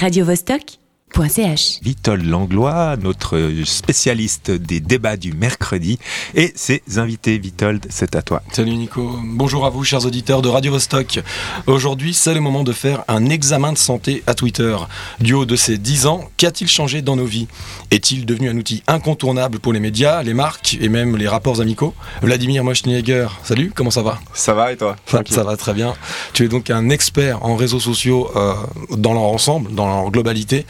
radiovostok.ch. Vitol Langlois, notre spécialiste des débats du mercredi, et ses invités. Vitold, c'est à toi. Salut Nico. Bonjour à vous, chers auditeurs de Radio Vostok. Aujourd'hui, c'est le moment de faire un examen de santé à Twitter. Du haut de ses 10 ans, qu'a-t-il changé dans nos vies? Est-il devenu un outil incontournable pour les médias, les marques et même les rapports amicaux? Vladimir Moschniegger, salut, comment ça va? Ça va et toi? Ça, ça, va très bien. Tu es donc un expert en réseaux sociaux euh, dans leur ensemble, dans leur globalité.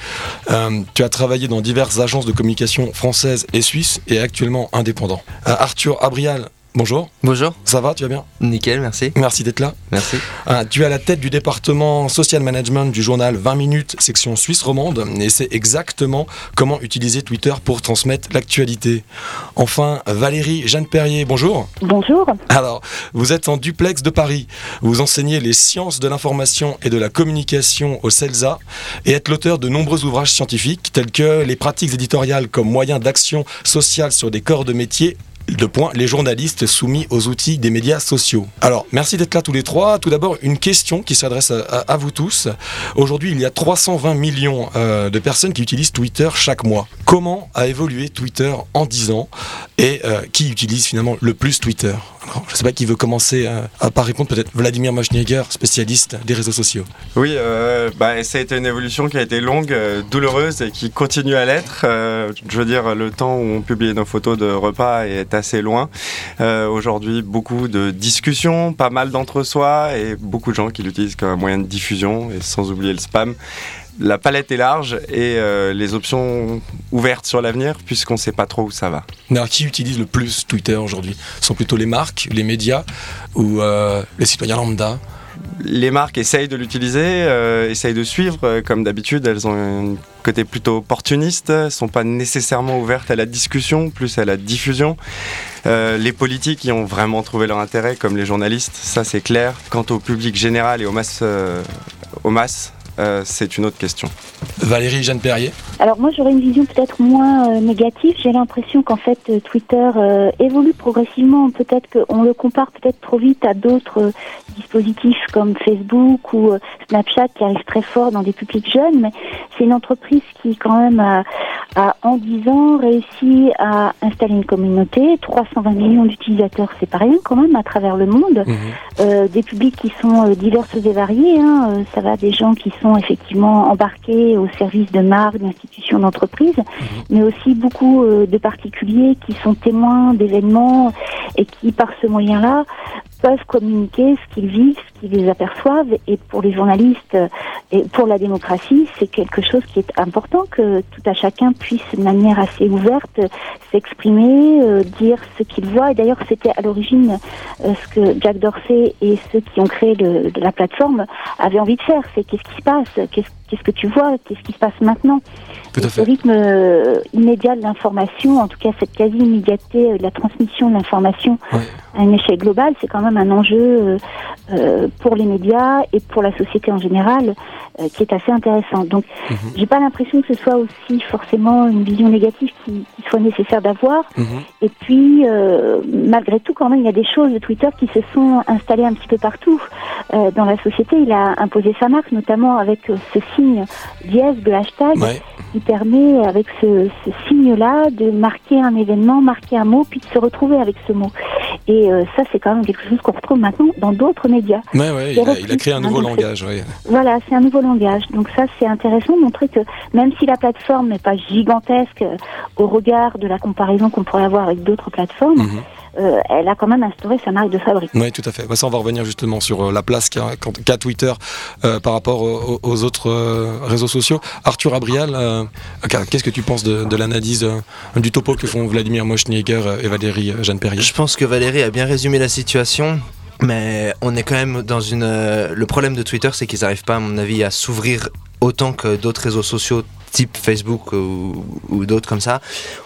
Euh, tu as travaillé dans diverses agences de communication françaises et suisses et actuellement indépendant. Euh, Arthur Abrial, bonjour. Bonjour. Ça va, tu vas bien Nickel, merci. Merci d'être là. Merci. Euh, tu es à la tête du département social management du journal 20 minutes, section suisse romande, et c'est exactement comment utiliser Twitter pour transmettre l'actualité. Enfin, Valérie Jeanne Perrier, bonjour. Bonjour. Alors, vous êtes en duplex de Paris. Vous enseignez les sciences de l'information et de la communication au CELSA et êtes l'auteur de nombreux ouvrages scientifiques tels que les pratiques éditoriales comme moyen d'action sociale sur des corps de métier de point, les journalistes soumis aux outils des médias sociaux. Alors, merci d'être là tous les trois. Tout d'abord, une question qui s'adresse à, vous tous. Aujourd'hui, il y a 320 millions euh, de personnes qui utilisent Twitter chaque mois. Comment a évolué Twitter en 10 ans et euh, qui utilise finalement le plus Twitter? Je ne sais pas qui veut commencer euh, à pas répondre, peut-être Vladimir Moschniegger, spécialiste des réseaux sociaux. Oui, bah, ça a été une évolution qui a été longue, douloureuse et qui continue à l'être. je veux dire, le temps où on publiait nos photos de repas est assez loin. Euh, Aujourd'hui, beaucoup de discussions, pas mal d'entre-soi et beaucoup de gens qui l'utilisent comme un moyen de diffusion et sans oublier le spam. La palette est large et euh, les options ouvertes sur l'avenir puisqu'on ne sait pas trop où ça va. Alors, qui utilise le plus Twitter aujourd'hui? Ce sont plutôt les marques, les médias ou euh, les citoyens lambda? Les marques essayent de l'utiliser, euh, essayent de suivre, euh, comme d'habitude, elles ont un côté plutôt opportuniste, sont pas nécessairement ouvertes à la discussion, plus à la diffusion. Euh, les politiques y ont vraiment trouvé leur intérêt, comme les journalistes, ça c'est clair. Quant au public général et aux masses, aux masses euh, c'est une autre question. Valérie Jeanne Perrier Alors moi j'aurais une vision peut-être moins euh, négative. J'ai l'impression qu'en fait euh, Twitter euh, évolue progressivement. Peut-être qu'on le compare peut-être trop vite à d'autres euh, dispositifs comme Facebook ou Snapchat qui arrivent très fort dans des publics jeunes. Mais c'est une entreprise qui quand même a, a, en 10 ans réussi à installer une communauté. 320 millions d'utilisateurs, c'est pas rien quand même à travers le monde. Mmh. des publics qui sont divers et variés. Hein. Ça va des gens qui sont effectivement embarqués au service de marques, d'institutions, d'entreprises, mmh. mais aussi beaucoup euh, de particuliers qui sont témoins d'événements et qui, par ce moyen-là, peuvent communiquer ce qu'ils vivent, ce qu'ils aperçoivent. Et pour les journalistes et pour la démocratie, c'est quelque chose qui est important que tout à chacun puisse, de manière assez ouverte, s'exprimer, euh, dire ce qu'il voit. Et d'ailleurs, c'était à l'origine euh, ce que Jack Dorsey et ceux qui ont créé le, la plateforme avaient envie de faire. C'est qu'est-ce qui se passe? Qu'est-ce qu'est-ce que tu vois Qu'est-ce qui se passe maintenant Tout à Ce rythme euh, immédiat de l'information, en tout cas cette quasi-immédiateté de la transmission de l'information ouais. à une échelle globale, c'est quand même un enjeu euh, pour les médias et pour la société en général euh, qui est assez intéressant. Donc, Mhm. mmh. j'ai pas l'impression que ce soit aussi forcément une vision négative qui, qui soit nécessaire d'avoir. Mmh. Et puis, euh, malgré tout, quand même, il y a des choses de Twitter qui se sont installées un petit peu partout euh, dans la société. Il a imposé sa marque, notamment avec ce signe dièse de hashtag, ouais. qui permet, avec ce, ce signe-là, de marquer un événement, marquer un mot, puis de se retrouver avec ce mot. Et euh, ça, c'est quand même quelque chose qu'on retrouve maintenant dans d'autres médias. Ouais, ouais, il, a, il a créé un nouveau langage. Ouais. Voilà, c'est un nouveau langage. Donc ça, c'est intéressant de montrer que même si la plateforme n'est pas gigantesque euh, au regard de la comparaison qu'on pourrait avoir avec d'autres plateformes, Mhm. Euh, elle a quand même instauré sa marque de fabrique. Oui, tout à fait. Ça, on va revenir justement sur euh, la place qu'a qu Twitter euh, par rapport aux, aux autres euh, réseaux sociaux. Arthur Abrial, euh, qu'est-ce que tu penses de, de l'analyse euh, du topo que font Vladimir Moschniegger et Valérie Jeanne Perrier? Je pense que Valérie a bien résumé la situation. Mais on est quand même dans une. Le problème de Twitter, c'est qu'ils n'arrivent pas, à mon avis, à s'ouvrir autant que d'autres réseaux sociaux type Facebook ou, ou d'autres comme ça,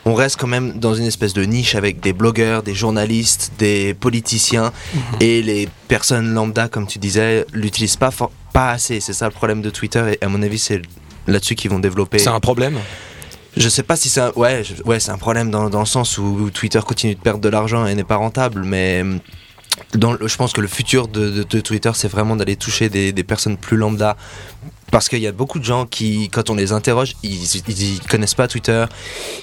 on reste quand même dans une espèce de niche avec des blogueurs, des journalistes, des politiciens Mhm. mmh. et les personnes lambda, comme tu disais, l'utilisent pas, pas assez. C'est ça le problème de Twitter et à mon avis, c'est là-dessus qu'ils vont développer. C'est un problème je sais pas si c'est un... Ouais, je... ouais, c'est un problème dans, dans, le sens où Twitter continue de perdre de l'argent et n'est pas rentable, mais dans le, je pense que le futur de, de, de Twitter, c'est vraiment d'aller toucher des, des, personnes plus lambda, parce qu'il y a beaucoup de gens qui, quand on les interroge, ils, ils, connaissent pas Twitter,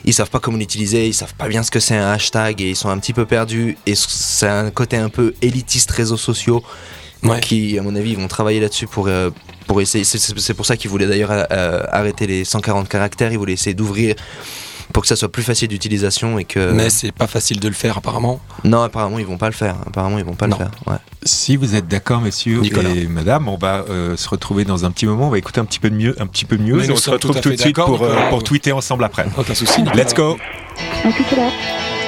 ils savent pas comment l'utiliser, ils savent pas bien ce que c'est un hashtag et ils sont un petit peu perdus. Et c'est un côté un peu élitiste réseaux sociaux qui, à mon avis, vont travailler là-dessus pour, euh, pour essayer. C'est pour ça qu'ils voulaient d'ailleurs euh, arrêter les 140 caractères, ils voulaient essayer d'ouvrir pour que ça soit plus facile d'utilisation et que. Mais c'est pas facile de le faire apparemment. Non, apparemment ils vont pas le faire. Apparemment ils vont pas le faire. Si vous êtes d'accord, monsieur et madame, on va euh, se retrouver dans un petit moment. On va écouter un petit peu de mieux, un petit peu mieux. Et on se retrouve tout, de suite pour, euh, pour tweeter ensemble après. Aucun souci. Let's go. À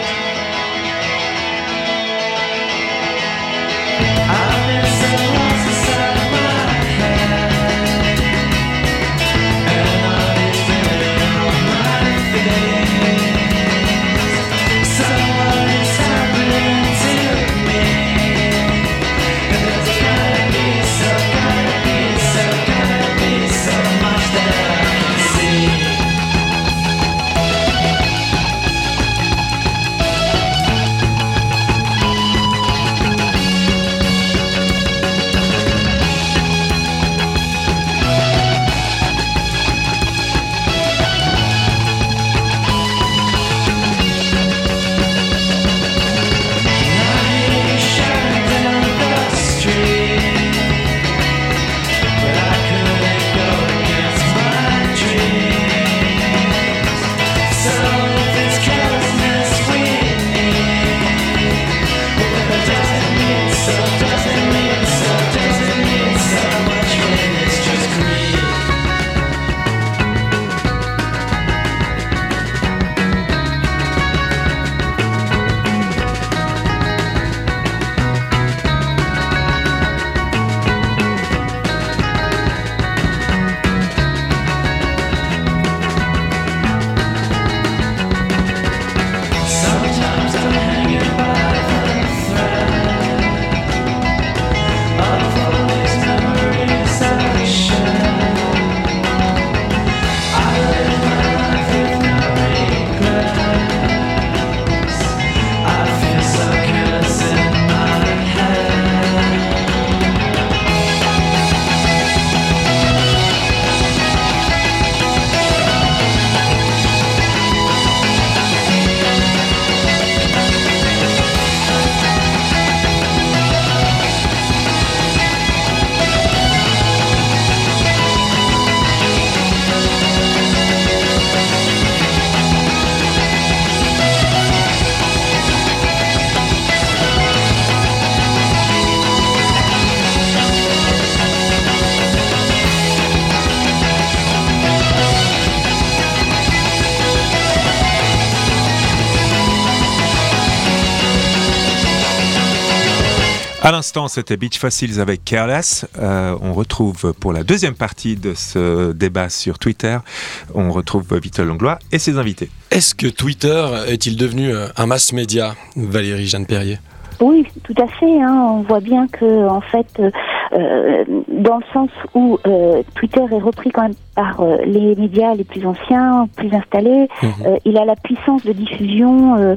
l'instant, c'était Beach Fossils avec Careless. Euh, on retrouve pour la deuxième partie de ce débat sur Twitter, on retrouve Vital Langlois et ses invités. Est-ce que Twitter est-il devenu euh, un mass média, Valérie Jeanne Perrier? Oui, tout à fait. Hein. On voit bien que, en fait, euh, dans le sens où euh, Twitter est repris quand même par euh, les médias les plus anciens, plus installés, mhm. il a la puissance de diffusion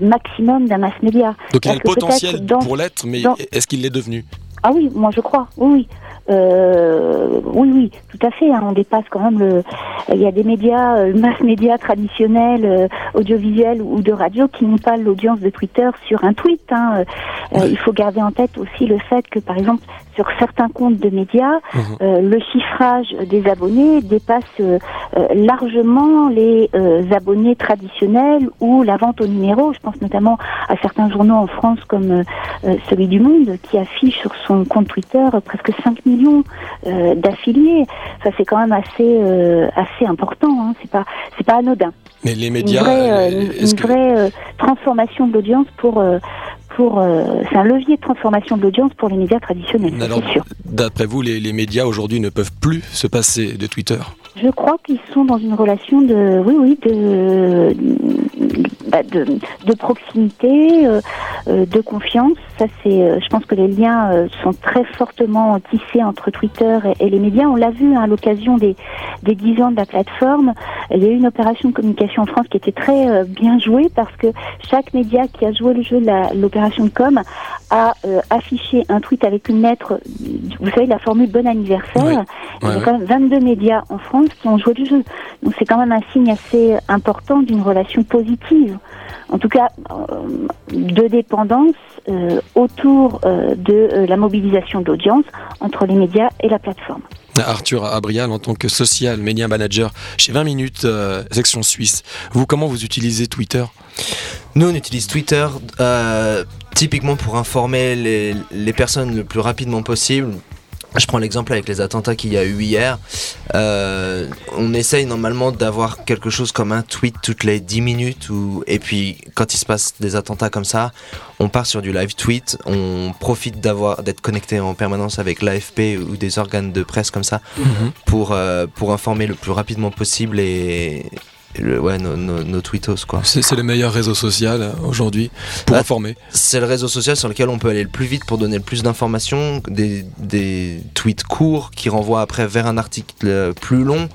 maximum d'un mass média. Donc il a le potentiel pour l'être, mais est-ce qu'il l'est devenu? Ah oui, moi je crois, oui. Euh, oui, oui, tout à fait. Hein, on dépasse quand même le. Il y a des médias, euh, mass médias traditionnels, euh, audiovisuels ou de radio qui n'ont pas l'audience de Twitter sur un tweet. Hein. Euh, il faut garder en tête aussi le fait que, par exemple, sur certains comptes de médias, mhm. le chiffrage des abonnés dépasse largement les abonnés traditionnels ou la vente au numéro. Je pense notamment à certains journaux en France comme celui du Monde qui affiche sur son compte Twitter presque 5 millions euh, d'affiliés. Ça c'est quand même assez euh, assez important. Hein. C'est pas c'est pas anodin. Mais les médias, une vraie, euh, transformation de l'audience pour pour c'est un levier de transformation de l'audience pour les médias traditionnels. D'après vous, les, les médias aujourd'hui ne peuvent plus se passer de Twitter? Je crois qu'ils sont dans une relation de, oui, oui, de, bah, de, de, proximité, euh, euh, de confiance. Ça, c'est, euh, je pense que les liens sont très fortement tissés entre Twitter et, les médias. On l'a vu hein, à l'occasion des, des 10 ans de la plateforme. Il y a eu une opération de communication en France qui était très bien jouée parce que chaque média qui a joué le jeu de l'opération de com a affiché un tweet avec une lettre, vous savez, la formule bon anniversaire. Il y a quand même 22 médias en France qui ont joué le jeu. Donc c'est quand même un signe assez important d'une relation positive en tout cas euh, de dépendance euh, autour euh, de la mobilisation d'audience entre les médias et la plateforme. Arthur Abrial, en tant que social media manager chez 20 minutes, section suisse. Vous, comment vous utilisez Twitter? Nous, on utilise Twitter typiquement pour informer les, les, personnes le plus rapidement possible je prends l'exemple avec les attentats qu'il y a eu hier. Euh, on essaye normalement d'avoir quelque chose comme un tweet toutes les 10 minutes. Ou, et puis quand il se passe des attentats comme ça, on part sur du live tweet. On profite d'avoir d'être connecté en permanence avec l'AFP ou des organes de presse comme ça mhm. pour, euh, pour informer le plus rapidement possible et, ouais, nos, nos, tweetos quoi. C'est le meilleur réseau social euh, aujourd'hui pour bah, informer. C'est le réseau social sur lequel on peut aller le plus vite pour donner le plus d'informations, des, des, tweets courts qui renvoient après vers un article plus long.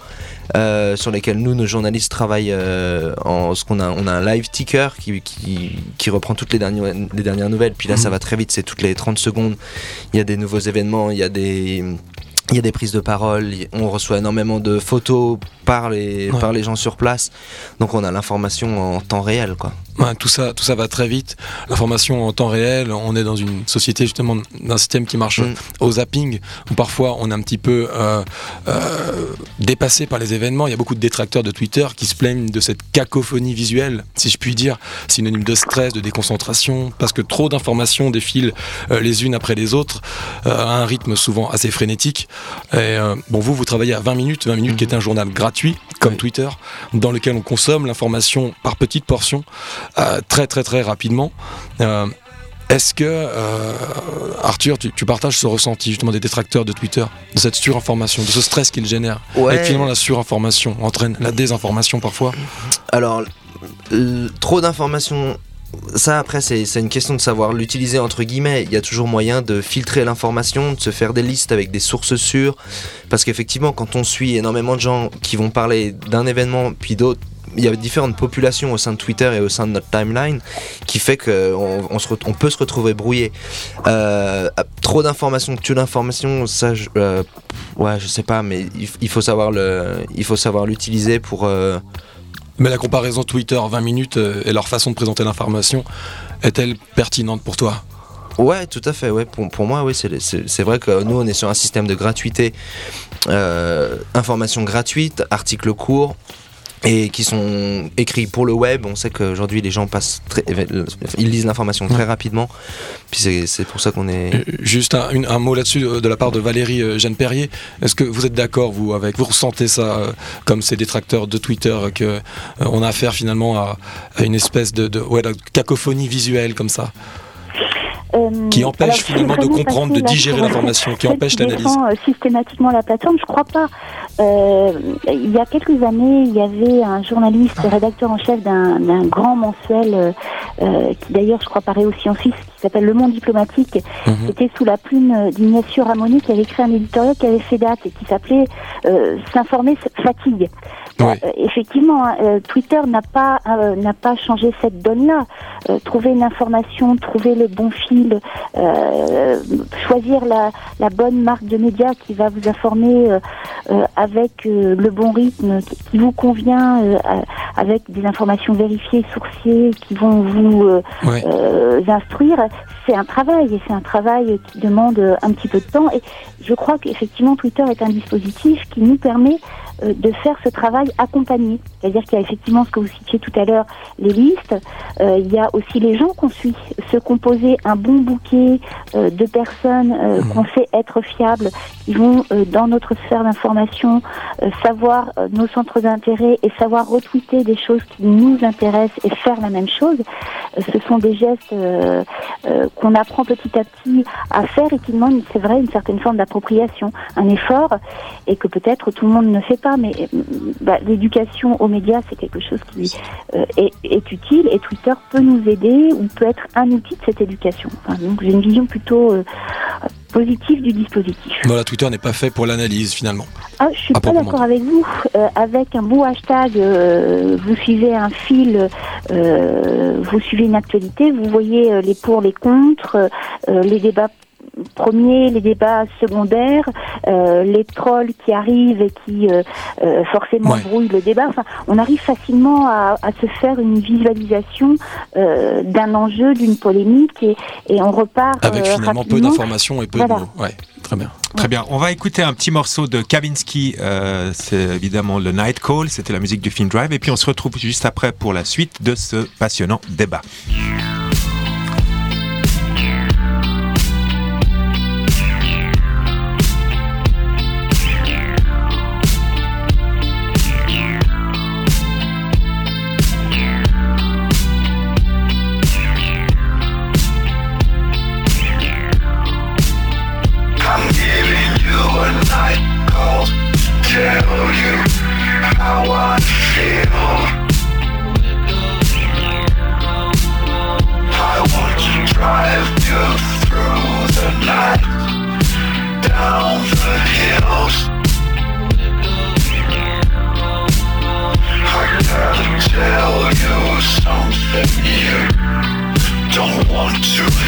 Euh, sur lesquels nous, nos journalistes, travaillent euh, en ce qu'on a, on a un live ticker qui, qui, qui, reprend toutes les dernières, les dernières nouvelles. Puis là, ça mhm. va très vite, c'est toutes les 30 secondes. Il y a des nouveaux événements, il y a des il y a des prises de parole, on reçoit énormément de photos par les, par les gens sur place, donc on a l'information en temps réel. Quoi tout, ça, tout ça va très vite. L'information en temps réel, on est dans une société justement d'un système qui marche mm. au zapping, où parfois on est un petit peu euh, euh, dépassé par les événements. Il y a beaucoup de détracteurs de Twitter qui se plaignent de cette cacophonie visuelle, si je puis dire, synonyme de stress, de déconcentration, parce que trop d'informations défilent euh, les unes après les autres à un rythme souvent assez frénétique. Et, bon, vous, vous travaillez à 20 minutes, 20 minutes qui est un journal gratuit, comme Twitter, dans lequel on consomme l'information par petites portions. Euh, très très très rapidement. Euh, est-ce que, euh, Arthur, tu, partages ce ressenti justement des détracteurs de Twitter, de cette surinformation, de ce stress qu'il génère Et finalement, la surinformation entraîne la désinformation parfois Alors, trop d'informations ça après c'est une question de savoir l'utiliser entre guillemets. Il y a toujours moyen de filtrer l'information, de se faire des listes avec des sources sûres. Parce qu'effectivement quand on suit énormément de gens qui vont parler d'un événement puis d'autres il y a différentes populations au sein de Twitter et au sein de notre timeline qui fait qu'on on, peut se retrouver brouillé. Euh, trop d'informations, tue d'informations, ça, je, euh, ouais, je sais pas, mais il, faut savoir le, il faut savoir l'utiliser pour. Euh, mais la comparaison Twitter 20 minutes et leur façon de présenter l'information est-elle pertinente pour toi? Ouais, tout à fait. Ouais. Pour, pour moi, oui, c'est vrai que nous, on est sur un système de gratuité. information gratuite, articles courts, et qui sont écrits pour le web. On sait qu'aujourd'hui les gens passent très, ils lisent l'information très rapidement. Puis c'est pour ça qu'on est. Euh, juste un, un mot là-dessus euh, de la part de Valérie euh, Jeanne Perrier. Est-ce que vous êtes d'accord vous avec vous ressentez ça comme ces détracteurs de Twitter que on a affaire finalement à, une espèce de, de, ouais, de cacophonie visuelle comme ça? Qui empêche finalement de comprendre, de digérer l'information, qui empêche l'analyse. systématiquement la plateforme, je crois pas. Euh, il y a quelques années, il y avait un journaliste, rédacteur en chef d'un grand mensuel, euh, euh, qui d'ailleurs, je crois, paraît aussi en Suisse, qui s'appelle Le Monde diplomatique, mhm. qui était sous la plume d'Ignacio Ramoni, qui avait écrit un éditorial qui avait fait date et qui s'appelait S'informer fatigue. Effectivement, hein, Twitter n'a pas n'a pas changé cette donne-là. trouver une information, trouver le bon fil, choisir la, la, bonne marque de médias qui va vous informer avec euh, le bon rythme qui, vous convient, euh, avec des informations vérifiées, sourciées, qui vont vous euh, instruire, c'est un travail et c'est un travail qui demande un petit peu de temps. Et je crois qu'effectivement Twitter est un dispositif qui nous permet euh, de faire ce travail accompagné. C'est-à-dire qu'il y a effectivement ce que vous citiez tout à l'heure, les listes. Euh, il y a aussi les gens qu'on suit, se composer un bon bouquet euh, de personnes mmh. qu'on sait être fiables, qui vont dans notre sphère d'information savoir nos centres d'intérêt et savoir retweeter des choses qui nous intéressent et faire la même chose. ce sont des gestes qu'on apprend petit à petit à faire et qui demandent, c'est vrai, une certaine forme d'appropriation, un effort, et que peut-être tout le monde ne fait pas pas, mais euh, bah, l'éducation aux médias, c'est quelque chose qui euh, est, est utile et Twitter peut nous aider ou peut être un outil de cette éducation. Enfin, donc j'ai une vision plutôt euh, positive du dispositif. Voilà, Twitter n'est pas fait pour l'analyse finalement. Ah, je suis À pas d'accord avec vous. Euh, avec un beau hashtag, vous suivez un fil, vous suivez une actualité, vous voyez les pour, les contre, les débats premiers, les débats secondaires, euh, les trolls qui arrivent et qui euh, euh, forcément Ouais. brouillent le débat. Enfin, on arrive facilement à, à se faire une visualisation euh, d'un enjeu, d'une polémique et, et on repart Avec euh, finalement peu d'informations et peu Voilà. de mots. Ouais, très bien. Très bien. On va écouter un petit morceau de Kavinsky. euh, c'est évidemment le Night Call. C'était la musique du film Drive. Et puis on se retrouve juste après pour la suite de ce passionnant débat. I gotta tell you something you don't want to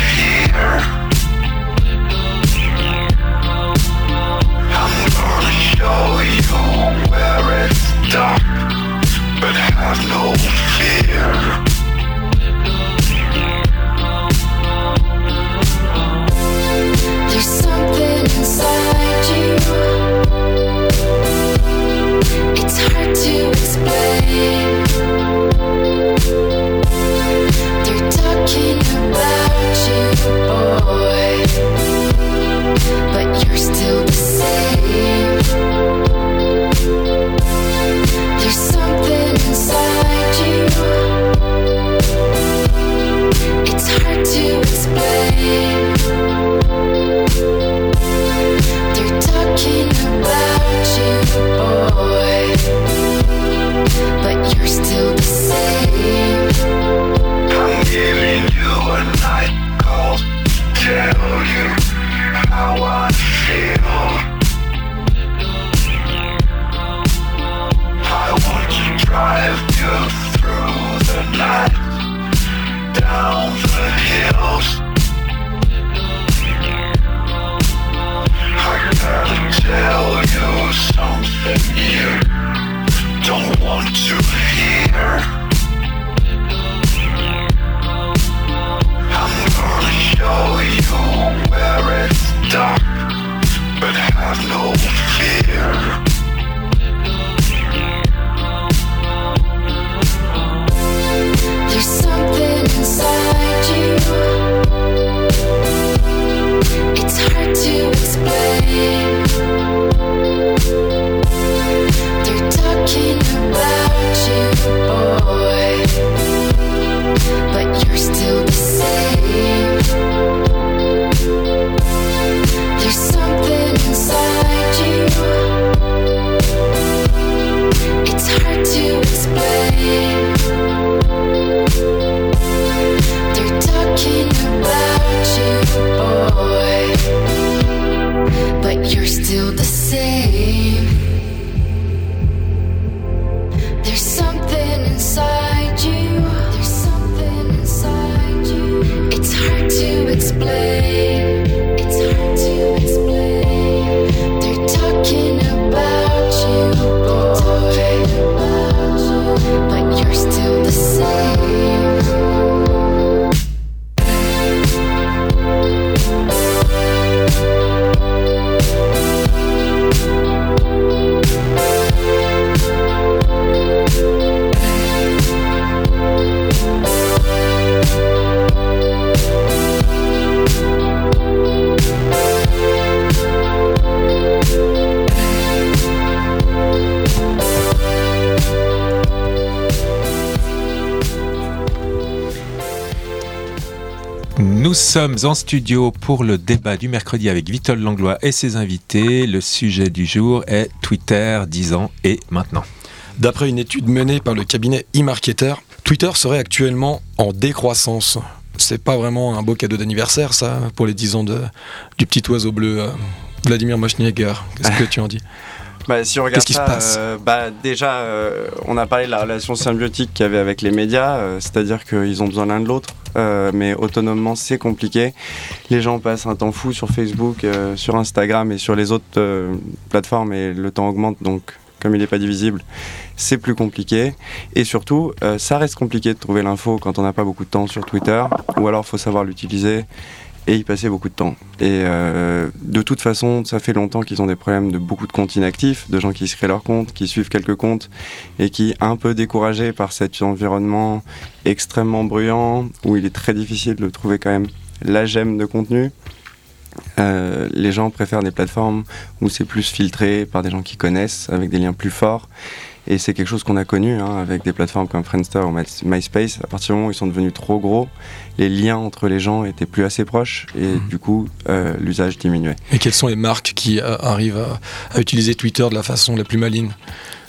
sommes en studio pour le débat du mercredi avec Vitol Langlois et ses invités. Le sujet du jour est Twitter 10 ans et maintenant. D'après une étude menée par le cabinet e-marketer, Twitter serait actuellement en décroissance. C'est pas vraiment un beau cadeau d'anniversaire, ça, pour les 10 ans du petit oiseau bleu euh, Vladimir Moschniger. Qu'est-ce que tu en dis? Bah, si on regarde Qu'est-ce qui se passe? euh, bah, Déjà, euh, on a parlé de la relation symbiotique qu'il y avait avec les médias, euh, c'est-à-dire qu'ils ont besoin l'un de l'autre, mais autonomement, c'est compliqué. Les gens passent un temps fou sur Facebook, sur Instagram et sur les autres plateformes, et le temps augmente, donc comme il n'est pas divisible, c'est plus compliqué. Et surtout, ça reste compliqué de trouver l'info quand on n'a pas beaucoup de temps sur Twitter, ou alors il faut savoir l'utiliser et y passer beaucoup de temps. Et euh, de toute façon, ça fait longtemps qu'ils ont des problèmes de beaucoup de comptes inactifs, de gens qui se créent leurs comptes, qui suivent quelques comptes et qui, un peu découragés par cet environnement extrêmement bruyant, où il est très difficile de trouver quand même la gemme de contenu, euh, les gens préfèrent des plateformes où c'est plus filtré par des gens qui connaissent, avec des liens plus forts. Et c'est quelque chose qu'on a connu hein, avec des plateformes comme Friendster ou My- MySpace. À partir du moment où ils sont devenus trop gros, les liens entre les gens étaient plus assez proches et Mhm. du coup, euh, l'usage diminuait. Et quelles sont les marques qui euh, arrivent à, à utiliser Twitter de la façon la plus maligne?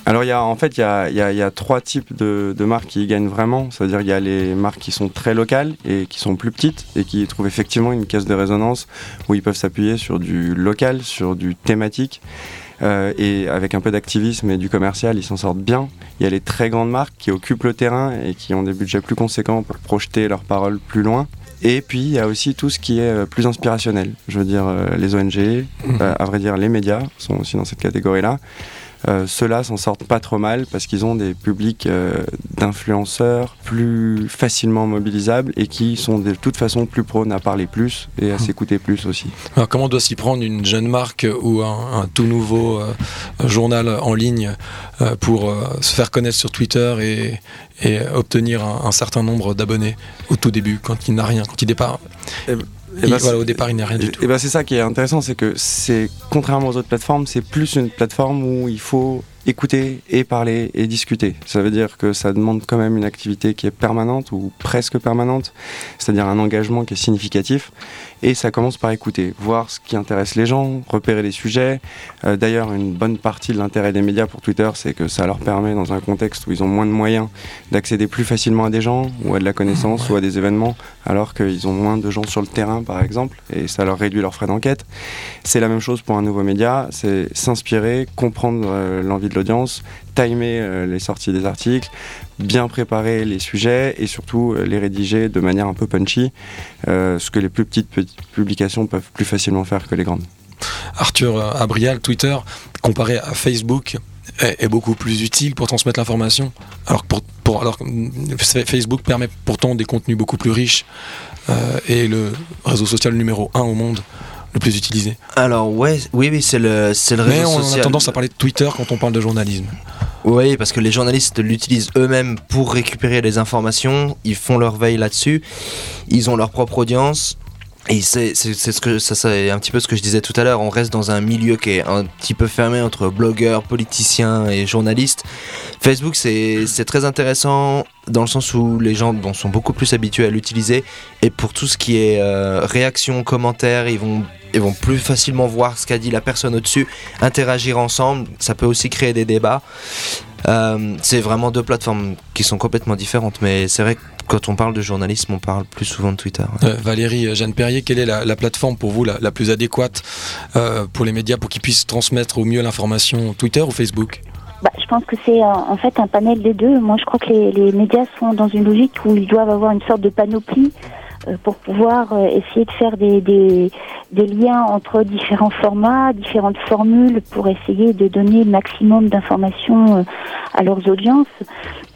Alors, il y a, en fait, il y a, il y a- il y a trois types de, de marques qui y gagnent vraiment. C'est-à-dire, il y a les marques qui sont très locales et qui sont plus petites et qui trouvent effectivement une caisse de résonance où ils peuvent s'appuyer sur du local, sur du thématique. Euh, et avec un peu d'activisme et du commercial, ils s'en sortent bien. Il y a les très grandes marques qui occupent le terrain et qui ont des budgets plus conséquents pour projeter leurs paroles plus loin. Et puis, il y a aussi tout ce qui est euh, plus inspirationnel. Je veux dire, euh, les ONG, euh, à vrai dire, les médias sont aussi dans cette catégorie-là. Euh, Ceux-là s'en sortent pas trop mal parce qu'ils ont des publics euh, d'influenceurs plus facilement mobilisables et qui sont de toute façon plus prônes à parler plus et à s'écouter plus aussi. Alors, comment doit s'y prendre une jeune marque ou un, un tout nouveau euh, journal en ligne euh, pour euh, se faire connaître sur Twitter et, et obtenir un, un certain nombre d'abonnés au tout début, quand il n'a rien, quand il départ? Eh il- ben, voilà, au départ, il n'y a rien du tout. Et ben c'est ça qui est intéressant, c'est que c'est contrairement aux autres plateformes, c'est plus une plateforme où il faut écouter et parler et discuter. Ça veut dire que ça demande quand même une activité qui est permanente ou presque permanente, c'est-à-dire un engagement qui est significatif. Et ça commence par écouter, voir ce qui intéresse les gens, repérer les sujets. Euh, D'ailleurs, une bonne partie de l'intérêt des médias pour Twitter, c'est que ça leur permet, dans un contexte où ils ont moins de moyens, d'accéder plus facilement à des gens ou à de la connaissance ou à des événements, alors qu'ils ont moins de gens sur le terrain, par exemple, et ça leur réduit leurs frais d'enquête. C'est la même chose pour un nouveau média, c'est s'inspirer, comprendre euh, l'envie de l'audience, timer euh, les sorties des articles, bien préparer les sujets et surtout euh, les rédiger de manière un peu punchy, euh, ce que les plus petites pu- publications peuvent plus facilement faire que les grandes. Arthur euh, Abrial, Twitter, comparé à Facebook, est, beaucoup plus utile pour transmettre l'information. Alors pour, Facebook permet pourtant des contenus beaucoup plus riches et le réseau social numéro un au monde le plus utilisé. Alors ouais, oui, oui, c'est le, c'est le Mais réseau on social. a tendance à parler de Twitter quand on parle de journalisme. Oui, parce que les journalistes l'utilisent eux-mêmes pour récupérer les informations. Ils font leur veille là-dessus. Ils ont leur propre audience. Et c'est c'est- c'est ce que ça c'est un petit peu ce que je disais tout à l'heure. On reste dans un milieu qui est un petit peu fermé entre blogueurs, politiciens et journalistes. Facebook c'est très intéressant dans le sens où les gens sont beaucoup plus habitués à l'utiliser et pour tout ce qui est euh, réaction, commentaires, ils vont plus facilement voir ce qu'a dit la personne au-dessus, interagir ensemble. Ça peut aussi créer des débats. Euh, c'est vraiment deux plateformes qui sont complètement différentes, mais c'est vrai que quand on parle de journalisme, on parle plus souvent de Twitter. Euh, Valérie Jeanne Perrier, quelle est la, la plateforme pour vous la, la plus adéquate pour les médias pour qu'ils puissent transmettre au mieux l'information Twitter ou Facebook? Bah, je pense que c'est en fait un panel des deux. Moi, je crois que les, les médias sont dans une logique où ils doivent avoir une sorte de panoplie pour pouvoir euh, essayer de faire des, des, des liens entre différents formats, différentes formules pour essayer de donner le maximum d'informations euh, à leurs audiences.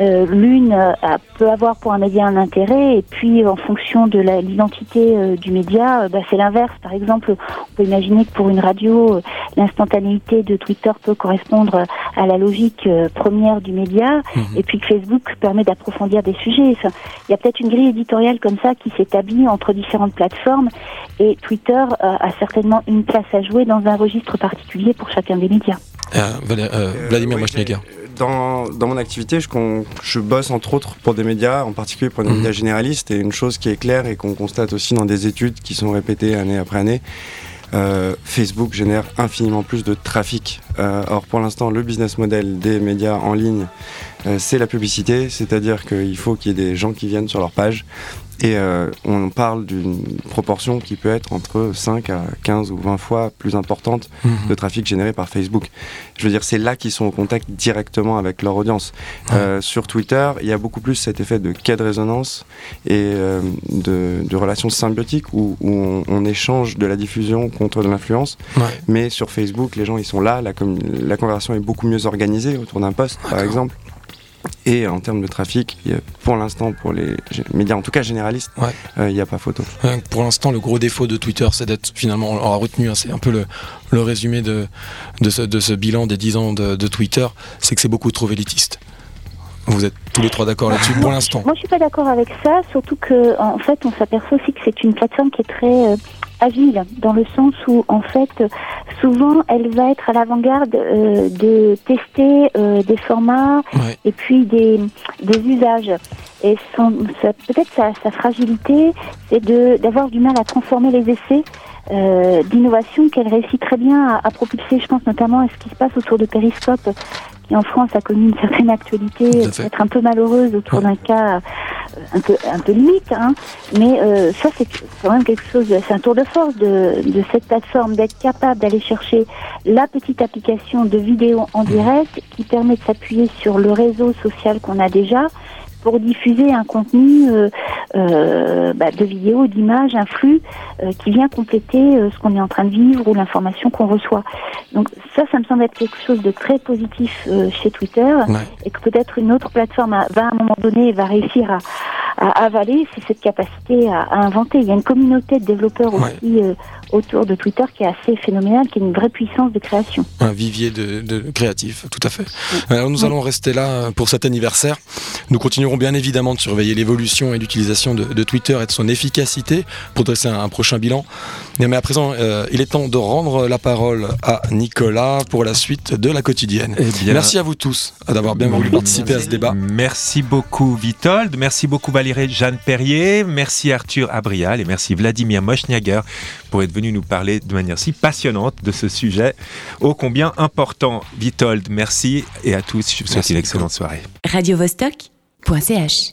Euh, L'une euh, peut avoir pour un média un intérêt et puis en fonction de l'identité euh, du média, euh, bah, c'est l'inverse. Par exemple, on peut imaginer que pour une radio, euh, l'instantanéité de Twitter peut correspondre à la logique euh, première du média Mhm. et puis que Facebook permet d'approfondir des sujets. Il y a peut-être une grille éditoriale comme ça qui s'établit entre différentes plateformes et Twitter euh, a certainement une place à jouer dans un registre particulier pour chacun des médias. Euh, Valé- euh, Vladimir oui, euh, dans, dans mon activité, je, je bosse entre autres pour des médias, en particulier pour des Mhm. médias généralistes. Et une chose qui est claire et qu'on constate aussi dans des études qui sont répétées année après année, euh, Facebook génère infiniment plus de trafic. Euh, or, pour l'instant, le business model des médias en ligne, euh, c'est la publicité, c'est-à-dire qu'il faut qu'il y ait des gens qui viennent sur leur page. Et euh, on parle d'une proportion qui peut être entre 5 à 15 ou 20 fois plus importante de trafic généré par Facebook. Je veux dire, c'est là qu'ils sont au contact directement avec leur audience. Euh, sur Twitter, il y a beaucoup plus cet effet de quai de résonance et euh, de, de relations symbiotiques où, où on, on échange de la diffusion contre de l'influence. Ouais. Mais sur Facebook, les gens, ils sont là, la, la conversation est beaucoup mieux organisée autour d'un post, par exemple. Et en termes de trafic, pour l'instant, pour les médias, en tout cas généralistes, Ouais. euh, il n'y a pas photo. Pour l'instant, le gros défaut de Twitter, c'est d'être finalement, on l'aura retenu, hein, c'est un peu le, le résumé de, de, ce, de ce bilan des 10 ans de, de Twitter, c'est que c'est beaucoup trop élitiste. Vous êtes tous les trois d'accord là-dessus pour l'instant? Moi, je suis pas d'accord avec ça, surtout que en fait, on s'aperçoit aussi que c'est une plateforme qui est très euh, agile, dans le sens où, en fait, souvent, elle va être à l'avant-garde euh, de tester euh, des formats Ouais. et puis des, des usages. Et peut-être sa, sa fragilité, c'est de d'avoir du mal à transformer les essais euh, d'innovation qu'elle réussit très bien à, à propulser. Je pense notamment à ce qui se passe autour de Periscope, qui en France a connu une certaine actualité, peut-être un peu malheureuse autour Ouais. d'un cas euh, un peu un peu limite. Hein. Mais euh, ça, c'est quand même quelque chose. C'est un tour de force de, de cette plateforme d'être capable d'aller chercher la petite application de vidéo en direct qui permet de s'appuyer sur le réseau social qu'on a déjà pour diffuser un contenu euh, euh, bah, de vidéo, d'image, un flux euh, qui vient compléter euh, ce qu'on est en train de vivre ou l'information qu'on reçoit. Donc ça, ça me semble être quelque chose de très positif euh, chez Twitter Ouais. et que peut-être une autre plateforme va à un moment donné va réussir à, à avaler, c'est cette capacité à, à inventer. Il y a une communauté de développeurs Ouais. aussi euh, autour de Twitter qui est assez phénoménale, qui est une vraie puissance de création. un vivier de, de créatifs, tout à fait. Alors nous allons rester là pour cet anniversaire. Nous continuerons bien évidemment de surveiller l'évolution et l'utilisation de, de Twitter et de son efficacité pour dresser un, un prochain bilan. Mais à présent, euh, il est temps de rendre la parole à Nicolas pour la suite de la quotidienne. Eh bien, Merci à vous tous d'avoir bien voulu participer à ce débat. Merci beaucoup Vitold, merci beaucoup Valérie Jeanne Perrier, merci Arthur Abrial et merci Vladimir Moschniager pour être venu nous parler de manière si passionnante de ce sujet ô combien important. Vitold, merci et à tous, je vous souhaite Merci, une excellente soirée. radiovostok.ch